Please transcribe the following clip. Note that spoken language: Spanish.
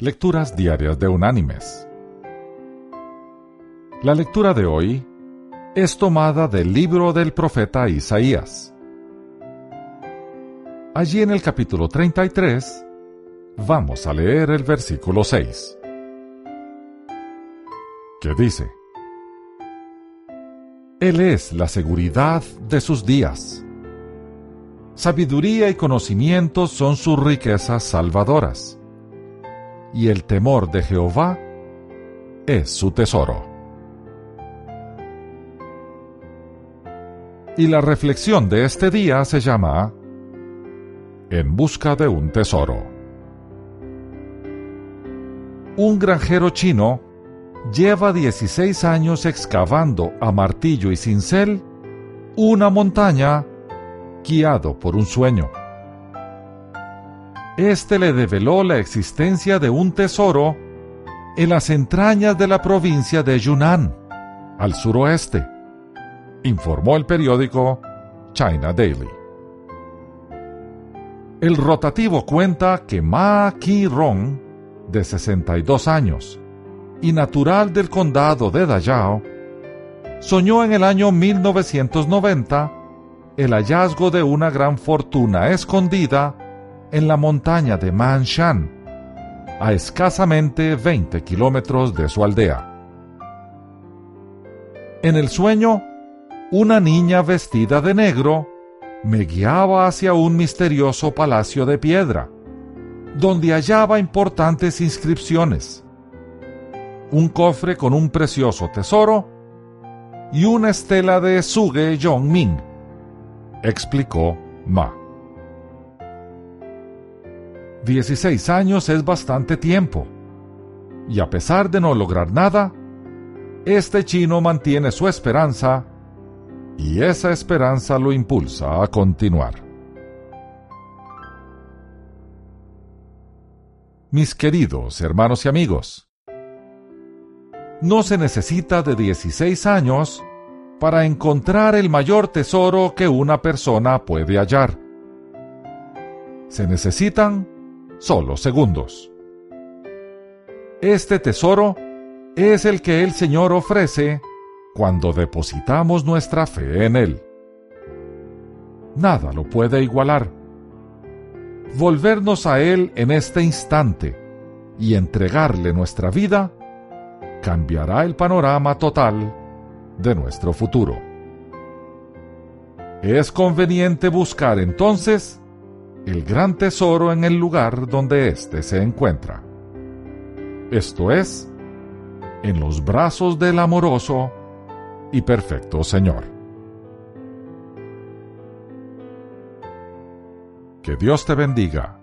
Lecturas Diarias de Unánimes. La lectura de hoy es tomada del libro del profeta Isaías. Allí en el capítulo 33 vamos a leer el versículo 6, que dice, Él es la seguridad de sus días. Sabiduría y conocimiento son sus riquezas salvadoras y el temor de Jehová es su tesoro. Y la reflexión de este día se llama En busca de un tesoro. Un granjero chino lleva 16 años excavando a martillo y cincel una montaña guiado por un sueño. Este le develó la existencia de un tesoro en las entrañas de la provincia de Yunnan, al suroeste, informó el periódico China Daily. El rotativo cuenta que Ma Ki-rong, de 62 años, y natural del condado de Dayao, soñó en el año 1990 el hallazgo de una gran fortuna escondida en la montaña de Manshan, a escasamente 20 kilómetros de su aldea. En el sueño, una niña vestida de negro me guiaba hacia un misterioso palacio de piedra, donde hallaba importantes inscripciones, un cofre con un precioso tesoro y una estela de Suge Yongming, explicó Ma. 16 años es bastante tiempo. Y a pesar de no lograr nada, este chino mantiene su esperanza y esa esperanza lo impulsa a continuar. Mis queridos hermanos y amigos, no se necesita de 16 años para encontrar el mayor tesoro que una persona puede hallar. Se necesitan solo segundos. Este tesoro es el que el Señor ofrece cuando depositamos nuestra fe en Él. Nada lo puede igualar. Volvernos a Él en este instante y entregarle nuestra vida cambiará el panorama total de nuestro futuro. Es conveniente buscar entonces el gran tesoro en el lugar donde éste se encuentra. Esto es, en los brazos del amoroso y perfecto Señor. Que Dios te bendiga